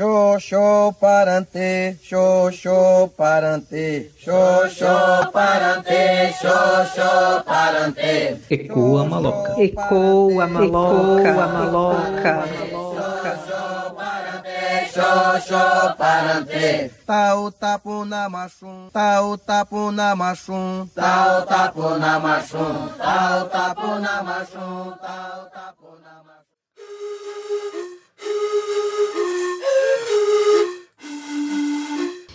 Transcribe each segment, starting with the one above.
Xoxô parante, xoxô parante, xoxô parante, xoxô parante. Ecoa maloca. Ecoa maloca, ecoa maloca. Xoxô parante, tau tapu na machum, tau tapu na machum, tau tapu na machum, tau tapu na machum, tau tapu na machum.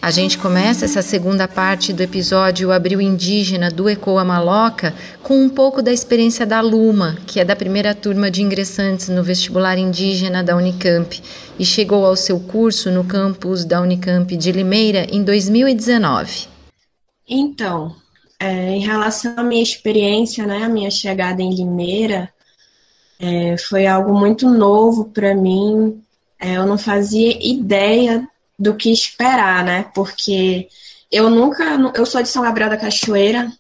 A gente começa essa segunda parte do episódio Abril Indígena do Ecoa Maloca com um pouco da experiência da Luma, que é da primeira turma de ingressantes no vestibular indígena da Unicamp e chegou ao seu curso no campus da Unicamp de Limeira em 2019. Então, é, em relação à minha experiência, né, a minha chegada em Limeira, é, foi algo muito novo para mim. É, eu não fazia ideia do que esperar, né? Porque eu nunca, eu sou de São Gabriel da Cachoeira,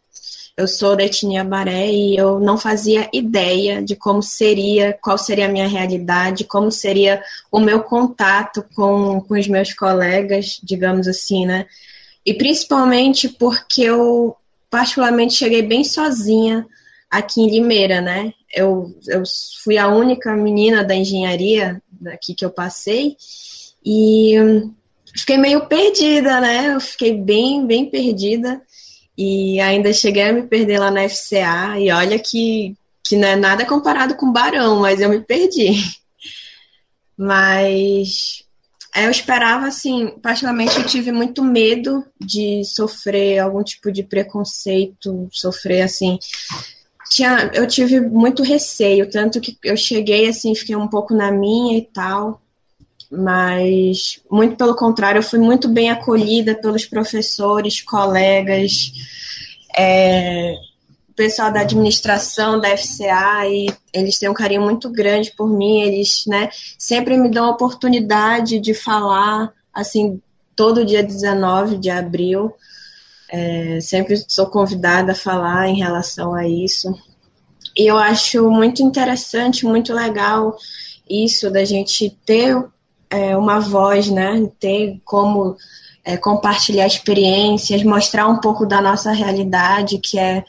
eu sou da etnia Baré e eu não fazia ideia de como seria, qual seria a minha realidade, como seria o meu contato com, com os meus colegas, digamos assim, né? E principalmente porque eu, particularmente, cheguei bem sozinha aqui em Limeira, né? Eu, eu fui a única menina da engenharia daqui que eu passei e fiquei meio perdida, né? Eu fiquei bem, bem perdida. E ainda cheguei a me perder lá na FCA. E olha que, que não é nada comparado com Barão, mas eu me perdi. Mas eu esperava, assim, particularmente eu tive muito medo de sofrer algum tipo de preconceito, sofrer, assim. Tinha, eu tive muito receio, tanto que eu cheguei, assim, fiquei um pouco na minha e tal mas muito pelo contrário, eu fui muito bem acolhida pelos professores, colegas, é, pessoal da administração da FCA e eles têm um carinho muito grande por mim, eles, né, sempre me dão a oportunidade de falar, assim, todo dia 19 de abril, é, sempre sou convidada a falar em relação a isso. E eu acho muito interessante, muito legal isso da gente ter é, uma voz, né? Ter como é, compartilhar experiências, mostrar um pouco da nossa realidade, que é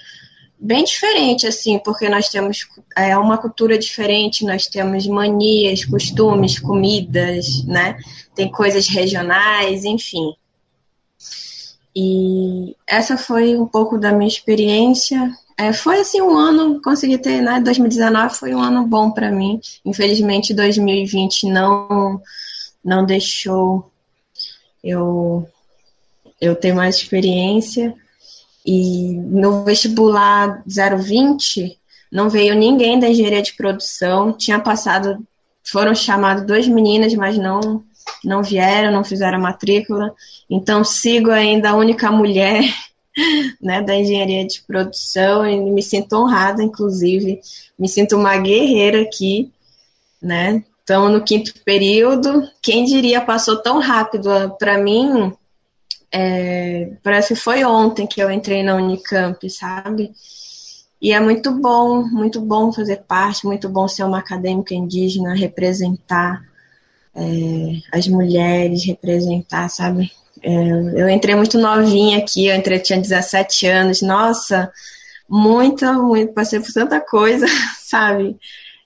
bem diferente, assim, porque nós temos é, uma cultura diferente, nós temos manias, costumes, comidas, né? Tem coisas regionais, enfim. E essa foi um pouco da minha experiência. É, foi assim um ano, consegui ter, né? 2019 foi um ano bom para mim. Infelizmente, 2020 não não deixou eu eu ter mais experiência e no vestibular 020 não veio ninguém da engenharia de produção, tinha passado, foram chamadas duas meninas, mas não não vieram, não fizeram matrícula, então sigo ainda a única mulher né, da engenharia de produção e me sinto honrada, inclusive, me sinto uma guerreira aqui, né, Estamos no quinto período. Quem diria passou tão rápido? Para mim, é, parece que foi ontem que eu entrei na Unicamp, sabe? E é muito bom, muito bom fazer parte, muito bom ser uma acadêmica indígena, representar é, as mulheres, representar, sabe? É, eu entrei muito novinha aqui, eu entrei, tinha 17 anos, nossa, muita, muito, passei por tanta coisa, sabe?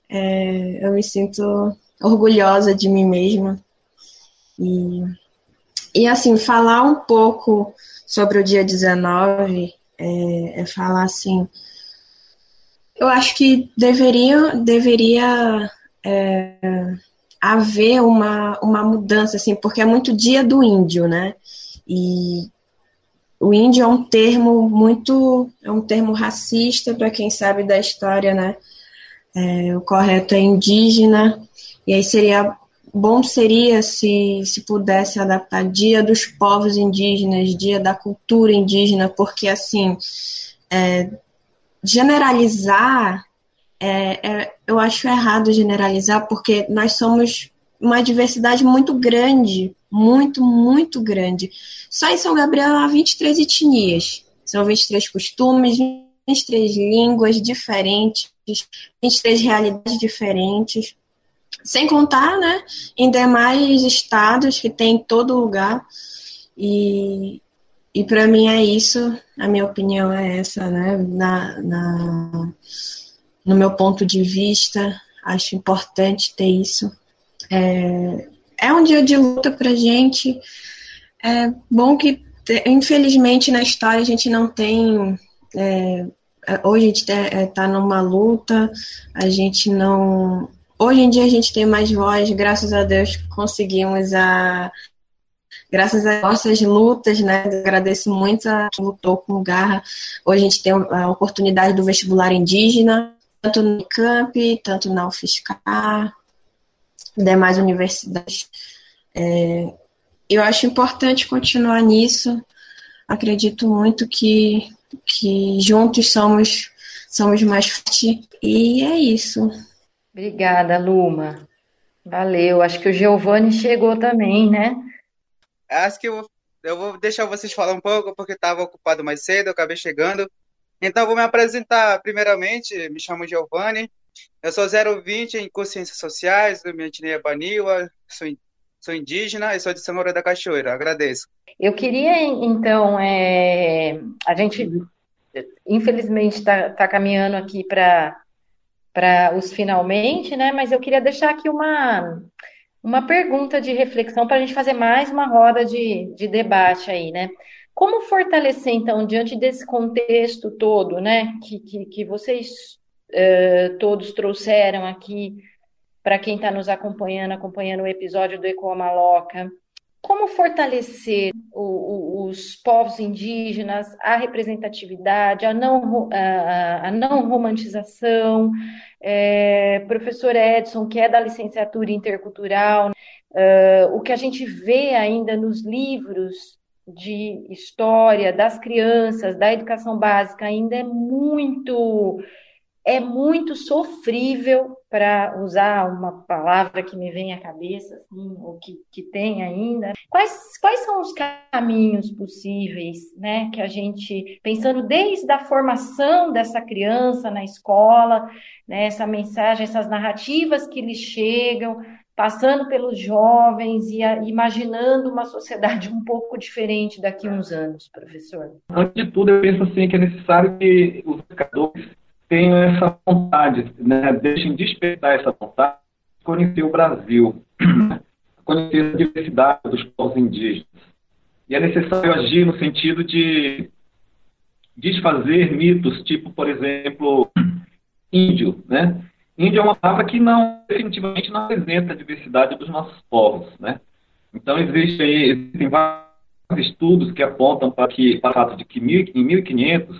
É, eu me sinto orgulhosa de mim mesma. E, e assim, falar um pouco sobre o dia 19 é, é falar assim. Eu acho que deveria, deveria é, haver uma, uma mudança, assim, porque é muito dia do índio, né? E o índio é um termo muito. é um termo racista, para quem sabe da história, né? É, o correto é indígena, e aí seria bom seria se, se pudesse adaptar Dia dos Povos Indígenas, Dia da Cultura Indígena, porque assim é, generalizar é, é, eu acho errado generalizar, porque nós somos uma diversidade muito grande, muito, muito grande. Só em São Gabriel há 23 etnias, são 23 costumes, 23 línguas diferentes, 23 realidades diferentes. sem contar, né, em demais estados que tem em todo lugar. E, e para mim é isso, a minha opinião é essa, né, na, na, no meu ponto de vista, acho importante ter isso. É, é um dia de luta para gente. É bom que, infelizmente, na história a gente não tem. É, hoje a gente está é, tá numa luta, a gente não Hoje em dia a gente tem mais voz, graças a Deus conseguimos a graças às nossas lutas, né? Agradeço muito a quem lutou com garra. Hoje a gente tem a oportunidade do vestibular indígena, tanto no camp, tanto na UFSCar, demais universidades. É, eu acho importante continuar nisso. Acredito muito que, que juntos somos, somos mais fortes. E é isso. Obrigada, Luma. Valeu. Acho que o Giovanni chegou também, né? Acho que eu vou, eu vou deixar vocês falar um pouco, porque estava ocupado mais cedo, eu acabei chegando. Então, vou me apresentar primeiramente. Me chamo Giovanni. Eu sou 020 em Consciências Sociais, do minha etnia Baniwa, sou, sou indígena e sou de Senhora da Cachoeira. Agradeço. Eu queria, então, é, a gente, infelizmente, está tá caminhando aqui para para os finalmente, né? Mas eu queria deixar aqui uma, uma pergunta de reflexão para a gente fazer mais uma roda de, de debate aí, né? Como fortalecer, então, diante desse contexto todo, né, que, que, que vocês uh, todos trouxeram aqui para quem está nos acompanhando, acompanhando o episódio do Ecoa Maloca, como fortalecer o, o, os povos indígenas, a representatividade, a não, a, a não romantização? É, professor Edson, que é da licenciatura intercultural, é, o que a gente vê ainda nos livros de história das crianças, da educação básica, ainda é muito é muito sofrível, para usar uma palavra que me vem à cabeça, assim, ou que, que tem ainda. Quais, quais são os caminhos possíveis, né, que a gente, pensando desde a formação dessa criança na escola, né, essa mensagem, essas narrativas que lhes chegam, passando pelos jovens e a, imaginando uma sociedade um pouco diferente daqui a uns anos, professor? Antes de tudo, eu penso assim que é necessário que os educadores tenham essa vontade, né, deixem despertar essa vontade de conhecer o Brasil, conhecer a diversidade dos povos indígenas. E é necessário agir no sentido de desfazer mitos, tipo, por exemplo, índio, né? Índio é uma palavra que não, definitivamente não apresenta a diversidade dos nossos povos, né? Então, existe aí, existem vários estudos que apontam para, que, para o fato de que em 1500,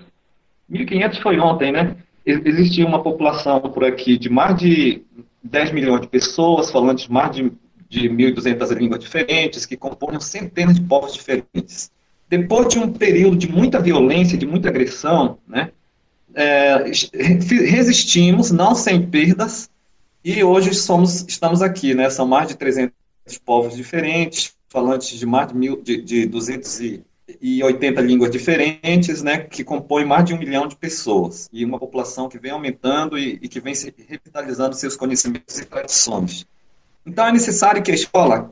1500 foi ontem, né? Existia uma população por aqui de mais de 10 milhões de pessoas, falando de mais de, de 1.200 línguas diferentes, que compunham centenas de povos diferentes. Depois de um período de muita violência, de muita agressão, né, é, resistimos, não sem perdas, e hoje somos, estamos aqui, né, são mais de 300 povos diferentes, falantes de mais de, mil, de, de 200 e e 80 línguas diferentes, né, que compõem mais de um milhão de pessoas, e uma população que vem aumentando e, e que vem se revitalizando seus conhecimentos e tradições. Então é necessário que a escola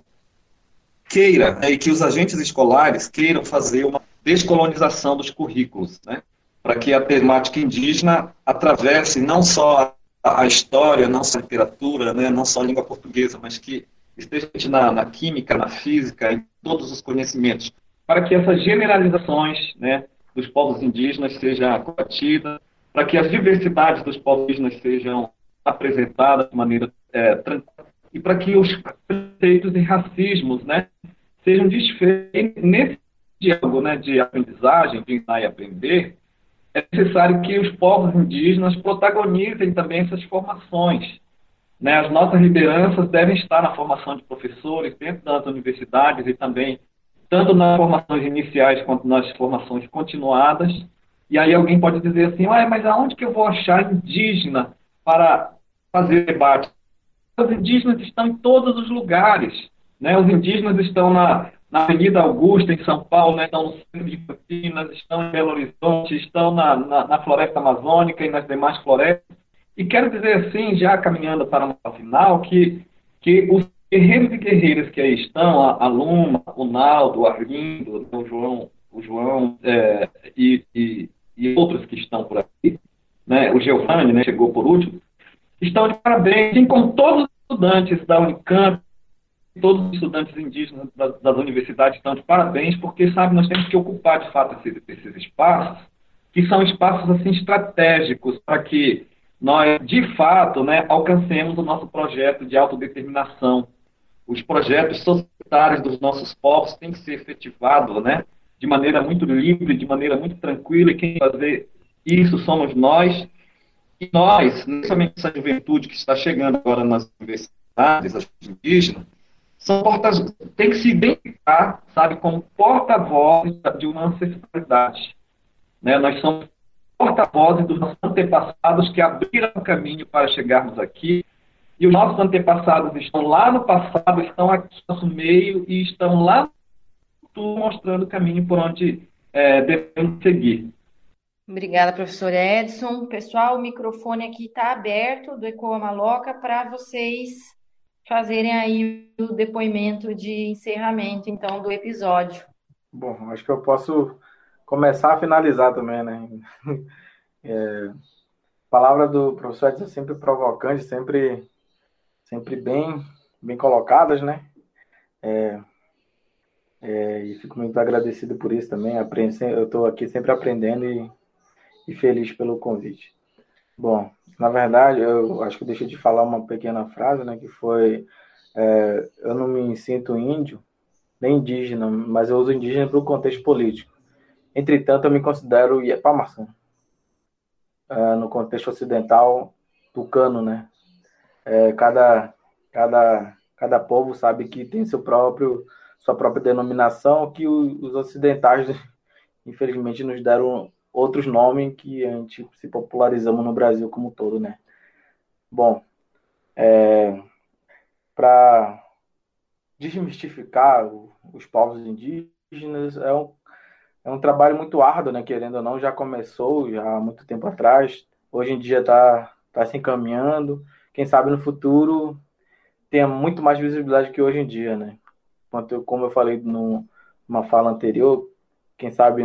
queira, né, e que os agentes escolares queiram fazer uma descolonização dos currículos, né, para que a temática indígena atravesse não só a, a história, não só a literatura, né, não só a língua portuguesa, mas que esteja na, na química, na física, em todos os conhecimentos para que essas generalizações né, dos povos indígenas sejam combatidas, para que as diversidades dos povos indígenas sejam apresentadas de maneira é, tranquila e para que os preconceitos e racismos né, sejam desfeitos nesse diálogo né, de aprendizagem, de ensinar e aprender, é necessário que os povos indígenas protagonizem também essas formações. Né? As nossas lideranças devem estar na formação de professores dentro das universidades e também tanto nas formações iniciais quanto nas formações continuadas. E aí alguém pode dizer assim, mas aonde que eu vou achar indígena para fazer debate? Os indígenas estão em todos os lugares. Né? Os indígenas estão na, na Avenida Augusta, em São Paulo, né? estão no centro de Campinas, estão em Belo Horizonte, estão na, na, na floresta amazônica e nas demais florestas. E quero dizer assim, já caminhando para o final, que que os guerreiros e guerreiras que aí estão, a, a Luma, o Naldo, o Arlindo, o João, o João é, e, e, e, outros que estão por aqui, né, o Giovanni né, chegou por último, estão de parabéns, assim como todos os estudantes da Unicamp, todos os estudantes indígenas das, das, universidades estão de parabéns, porque, sabe, nós temos que ocupar, de fato, esses, esses espaços, que são espaços, assim, estratégicos para que nós, de fato, né, alcancemos o nosso projeto de autodeterminação. Os projetos societários dos nossos povos têm que ser efetivados, né, de maneira muito livre, de maneira muito tranquila, e quem fazer isso somos nós. E nós, somente essa juventude que está chegando agora nas universidades, as indígenas, são portas, tem que se identificar, sabe, como porta-voz de uma ancestralidade. Né? Nós somos porta-vozes dos nossos antepassados que abriram o caminho para chegarmos aqui. E os nossos antepassados estão lá no passado, estão aqui no nosso meio e estão lá mostrando o caminho por onde é, devemos seguir. Obrigada, professor Edson. Pessoal, o microfone aqui está aberto do Ecoa Maloca para vocês fazerem aí o depoimento de encerramento, então, do episódio. Bom, acho que eu posso começar a finalizar também, né? É, a palavra do professor Edson é sempre provocante, sempre, sempre bem, bem colocadas, né? É, é, e fico muito agradecido por isso também. Eu estou aqui sempre aprendendo e, e, feliz pelo convite. Bom, na verdade, eu acho que deixei de falar uma pequena frase, né? Que foi: é, Eu não me sinto índio, nem indígena, mas eu uso indígena para o contexto político. Entretanto, eu me considero Iepamaçã. Uh, no contexto ocidental, tucano, né? É, cada, cada, cada povo sabe que tem seu próprio, sua própria denominação, que os ocidentais, infelizmente, nos deram outros nomes que a gente se popularizamos no Brasil como um todo, né? Bom, é, para desmistificar os povos indígenas, é um, é um trabalho muito árduo, né? Querendo ou não, já começou já há muito tempo atrás. Hoje em dia está tá se encaminhando. Quem sabe no futuro tenha muito mais visibilidade que hoje em dia, né? Quanto, como eu falei numa fala anterior, quem sabe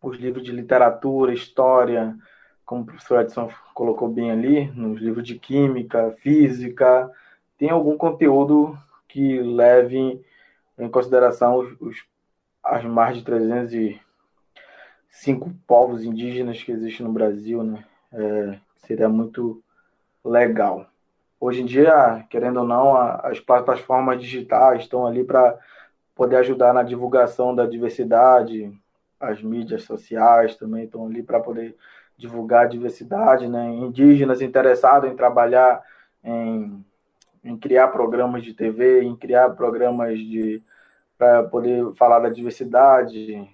os livros de literatura, história, como o professor Edson colocou bem ali, nos livros de química, física, tem algum conteúdo que leve em consideração os, os as mais de 305 povos indígenas que existem no Brasil, né? É, seria muito legal. Hoje em dia, querendo ou não, as plataformas digitais estão ali para poder ajudar na divulgação da diversidade, as mídias sociais também estão ali para poder divulgar a diversidade, né? Indígenas interessados em trabalhar em, em criar programas de TV, em criar programas de para poder falar da diversidade,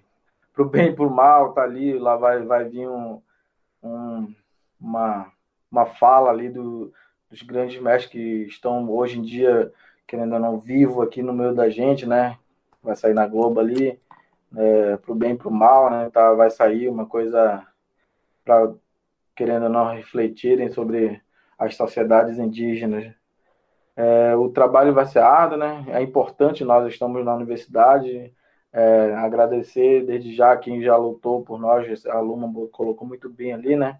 para o bem e para o mal, tá ali, lá vai, vai vir um, um, uma, uma fala ali do, dos grandes mestres que estão hoje em dia, querendo ou não, vivo aqui no meio da gente, né? Vai sair na Globo ali, é, para o bem e para o mal, né? Tá, vai sair uma coisa para, querendo ou não, refletirem sobre as sociedades indígenas é, o trabalho vai ser árduo, né? É importante, nós estamos na universidade. É, agradecer desde já quem já lutou por nós, a Luma colocou muito bem ali, né?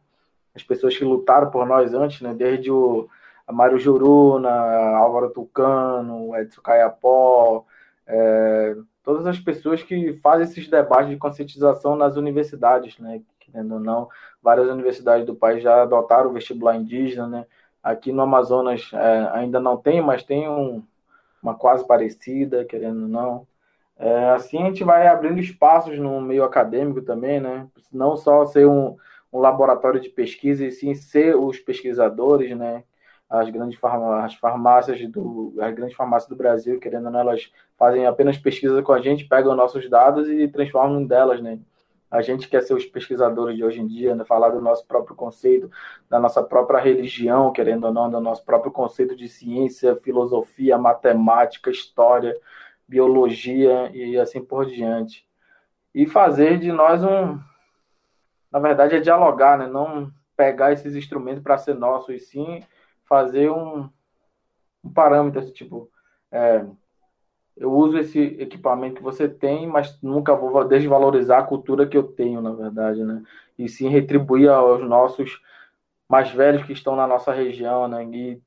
As pessoas que lutaram por nós antes, né? Desde o Mário Juruna, Álvaro Tucano, Edson Caiapó, é, todas as pessoas que fazem esses debates de conscientização nas universidades, né? Querendo ou não, várias universidades do país já adotaram o vestibular indígena, né? Aqui no Amazonas é, ainda não tem, mas tem um, uma quase parecida, querendo ou não. É, assim a gente vai abrindo espaços no meio acadêmico também, né? Não só ser um, um laboratório de pesquisa, e sim ser os pesquisadores, né? As grandes as farmácias do as grandes farmácias do Brasil, querendo ou não, elas fazem apenas pesquisa com a gente, pegam nossos dados e transformam delas, né? A gente quer ser os pesquisadores de hoje em dia, né? falar do nosso próprio conceito, da nossa própria religião, querendo ou não, do nosso próprio conceito de ciência, filosofia, matemática, história, biologia e assim por diante. E fazer de nós um. Na verdade, é dialogar, né? não pegar esses instrumentos para ser nosso, e sim fazer um, um parâmetro, assim, tipo, é, eu uso esse equipamento que você tem, mas nunca vou desvalorizar a cultura que eu tenho, na verdade, né? E sim retribuir aos nossos mais velhos que estão na nossa região, né? E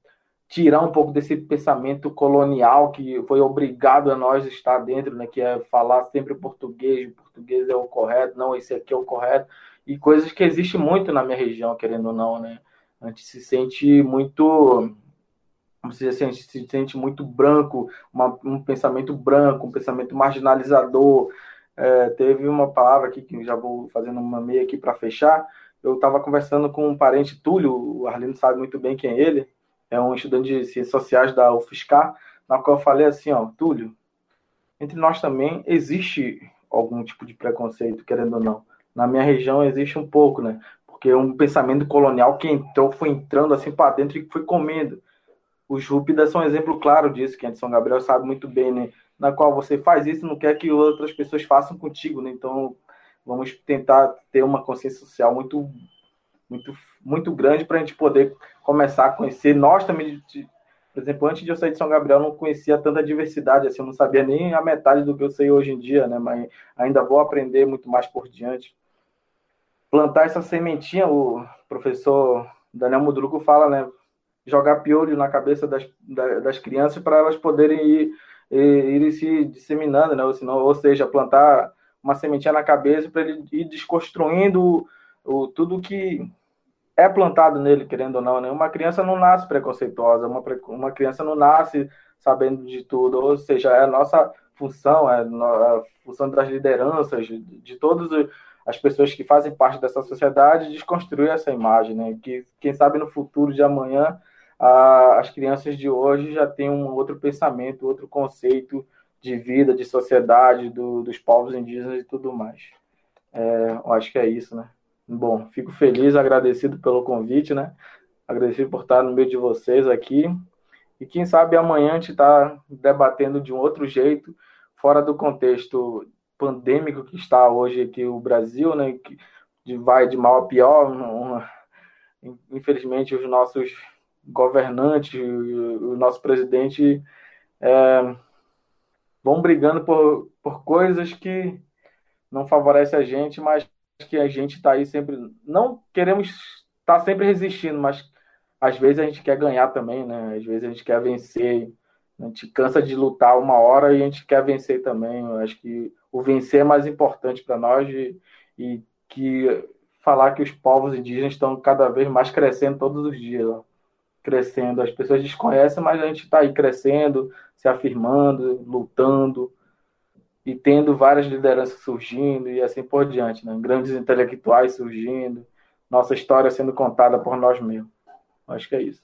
tirar um pouco desse pensamento colonial que foi obrigado a nós estar dentro, né? Que é falar sempre português, o português é o correto, não, esse aqui é o correto. E coisas que existem muito na minha região, querendo ou não, né? A gente se sente muito você se se sente muito branco, uma, um pensamento branco, um pensamento marginalizador. É, teve uma palavra aqui que já vou fazendo uma meia aqui para fechar. Eu estava conversando com um parente, Túlio, o Arlindo sabe muito bem quem é ele, é um estudante de ciências sociais da UFSCar, na qual eu falei assim, ó, Túlio, entre nós também existe algum tipo de preconceito, querendo ou não. Na minha região existe um pouco, né? Porque um pensamento colonial que entrou, foi entrando assim para dentro e foi comendo. Os Rúpidas são um exemplo claro disso, que a de São Gabriel sabe muito bem, né? Na qual você faz isso não quer que outras pessoas façam contigo, né? Então, vamos tentar ter uma consciência social muito, muito, muito grande para a gente poder começar a conhecer. Nós também, por exemplo, antes de eu sair de São Gabriel, não conhecia tanta diversidade, assim, eu não sabia nem a metade do que eu sei hoje em dia, né? Mas ainda vou aprender muito mais por diante. Plantar essa sementinha, o professor Daniel Mudruco fala, né? jogar piolho na cabeça das, das crianças para elas poderem ir, ir, ir, se disseminando, né? ou, senão, ou seja, plantar uma sementinha na cabeça para ele ir desconstruindo o, o, tudo que é plantado nele, querendo ou não. Né? Uma criança não nasce preconceituosa, uma, uma criança não nasce sabendo de tudo, ou seja, é a nossa função, é a função das lideranças, de, de todos as pessoas que fazem parte dessa sociedade, desconstruir essa imagem, né? Que quem sabe no futuro de amanhã a, as crianças de hoje já têm um outro pensamento, outro conceito de vida, de sociedade, do, dos povos indígenas e tudo mais. É, eu acho que é isso, né? Bom, fico feliz, agradecido pelo convite, né? Agradecido por estar no meio de vocês aqui. E quem sabe amanhã a gente está debatendo de um outro jeito, fora do contexto pandêmico que está hoje aqui o Brasil, né? Que vai de mal a pior. Infelizmente, os nossos governante, o nosso presidente é, vão brigando por, por coisas que não favorecem a gente, mas que a gente está aí sempre. Não queremos estar tá sempre resistindo, mas às vezes a gente quer ganhar também, né? Às vezes a gente quer vencer. A gente cansa de lutar uma hora e a gente quer vencer também. Eu acho que o vencer é mais importante para nós e, e, que falar que os povos indígenas estão cada vez mais crescendo todos os dias. Ó crescendo. As pessoas desconhecem, mas a gente está aí crescendo, se afirmando, lutando e tendo várias lideranças surgindo e assim por diante, né? grandes intelectuais surgindo, nossa história sendo contada por nós mesmos. Acho que é isso.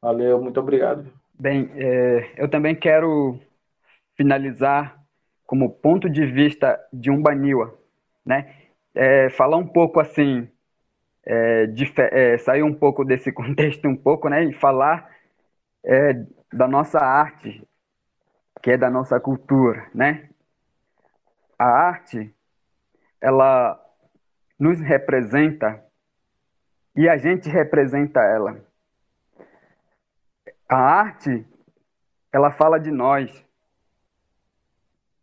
Valeu, muito obrigado. Bem, é, eu também quero finalizar como ponto de vista de um Baniwa, né? É, falar um pouco assim é, de, é, sair um pouco desse contexto um pouco, né, e falar é, da nossa arte, que é da nossa cultura, né? A arte, ela nos representa e a gente representa ela. A arte, ela fala de nós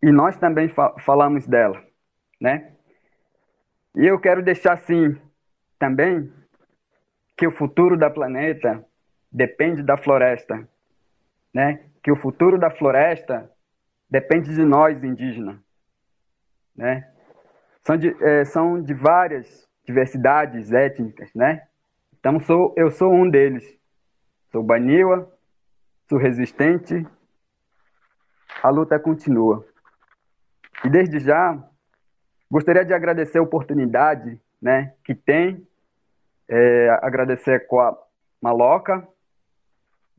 e nós também fa falamos dela, né? E eu quero deixar assim também que o futuro da planeta depende da floresta, né? Que o futuro da floresta depende de nós indígenas, né? São de, é, são de várias diversidades étnicas, né? Então sou, eu sou um deles. Sou Baniwa, sou resistente. A luta continua. E desde já gostaria de agradecer a oportunidade né, que tem. É, agradecer com a Maloca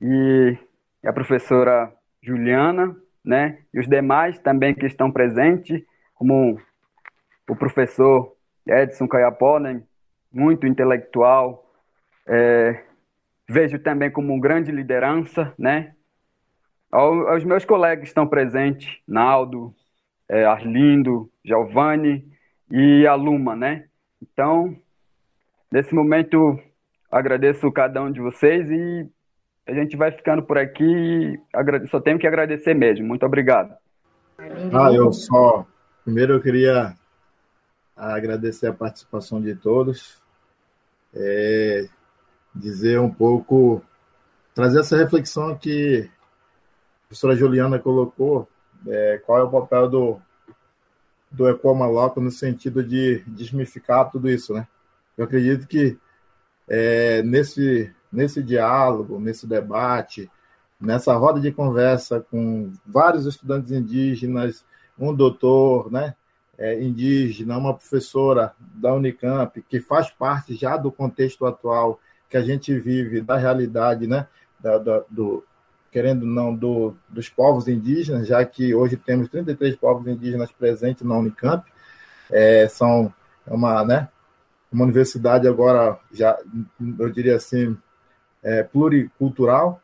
e a professora Juliana, né, e os demais também que estão presentes, como o professor Edson Caiapó, né, muito intelectual, é, vejo também como uma grande liderança, né, aos meus colegas que estão presentes, Naldo, é, Arlindo, Giovanni e a Luma, né, então, nesse momento, agradeço cada um de vocês e a gente vai ficando por aqui. Só tenho que agradecer mesmo. Muito obrigado. Ah, eu só. Primeiro eu queria agradecer a participação de todos. É, dizer um pouco, trazer essa reflexão que a professora Juliana colocou, é, qual é o papel do, do Ecoma Loco no sentido de desmificar tudo isso, né? Eu acredito que é, nesse, nesse diálogo, nesse debate, nessa roda de conversa com vários estudantes indígenas, um doutor né, é, indígena, uma professora da Unicamp, que faz parte já do contexto atual que a gente vive, da realidade, né, da, da, do, querendo não, do, dos povos indígenas, já que hoje temos 33 povos indígenas presentes na Unicamp, é, são uma, né, uma universidade agora, já, eu diria assim, é, pluricultural,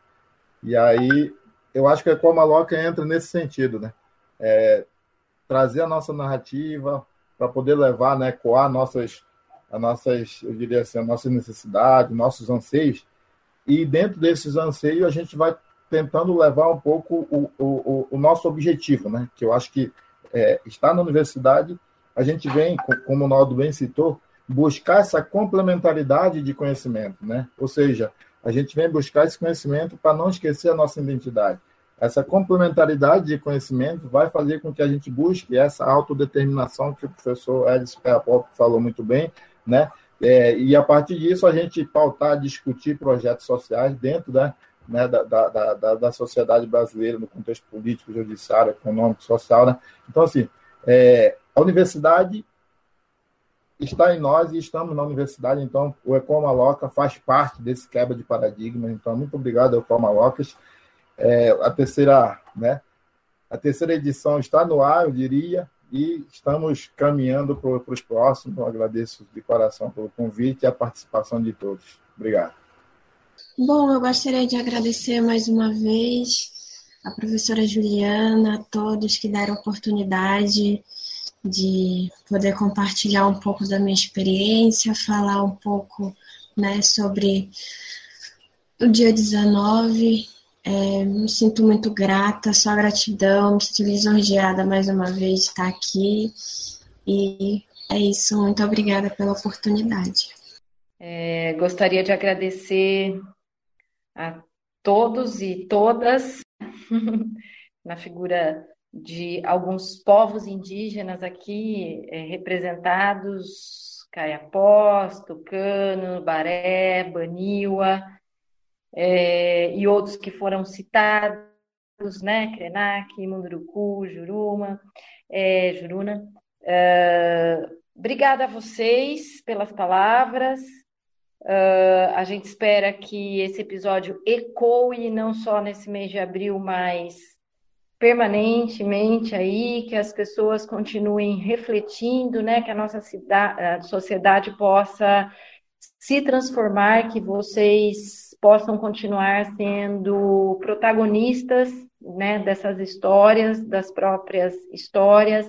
e aí eu acho que a Comaloca entra nesse sentido, né? É, trazer a nossa narrativa para poder levar, né, coar nossas, as nossas, eu diria assim, as nossas necessidades, nossos anseios, e dentro desses anseios a gente vai tentando levar um pouco o, o, o nosso objetivo, né? Que eu acho que é, está na universidade, a gente vem, como o Naldo bem citou, buscar essa complementaridade de conhecimento, né? Ou seja, a gente vem buscar esse conhecimento para não esquecer a nossa identidade. Essa complementaridade de conhecimento vai fazer com que a gente busque essa autodeterminação que o professor Edson Perapop falou muito bem, né? É, e a partir disso a gente pautar, discutir projetos sociais dentro da, né, da, da, da, da, sociedade brasileira no contexto político, judiciário, econômico, social. Né? Então, assim, é, a universidade está em nós e estamos na universidade, então o Ecoma faz parte desse quebra de paradigma. Então, muito obrigado, Ecoma Locas. É, a terceira, né? A terceira edição está no ar, eu diria, e estamos caminhando para os próximos. Eu agradeço de coração pelo convite e a participação de todos. Obrigado. Bom, eu gostaria de agradecer mais uma vez a professora Juliana, a todos que deram oportunidade de poder compartilhar um pouco da minha experiência, falar um pouco né, sobre o dia 19. É, me sinto muito grata, só gratidão, me sinto lisonjeada mais uma vez de estar aqui. E é isso, muito obrigada pela oportunidade. É, gostaria de agradecer a todos e todas na figura de alguns povos indígenas aqui é, representados, Caiapós, Tucano, Baré, Baniwa, é, e outros que foram citados, né, Krenak, Munduruku, Juruma, é, Juruna. É, obrigada a vocês pelas palavras, Uh, a gente espera que esse episódio ecoe não só nesse mês de abril, mas permanentemente aí, que as pessoas continuem refletindo, né, que a nossa cidade, a sociedade possa se transformar, que vocês possam continuar sendo protagonistas, né, dessas histórias, das próprias histórias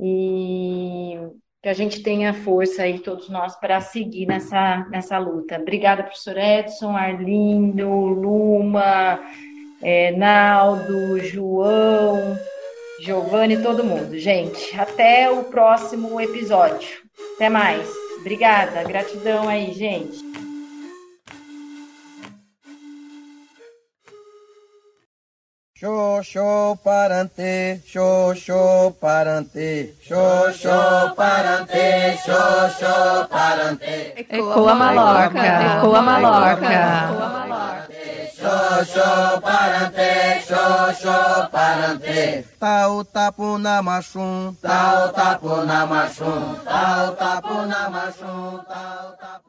e que a gente tenha força aí, todos nós, para seguir nessa, nessa luta. Obrigada, professor Edson, Arlindo, Luma, é, Naldo, João, Giovanni, todo mundo. Gente, até o próximo episódio. Até mais. Obrigada, gratidão aí, gente. Show, parante, show, parante, show, parante, show, parante. Ecoa maloca, ecoa maloca. Show, parante, show, parante. Tau tapu na machum, tau tapu na machum, tau tapu na machum, tau tapu.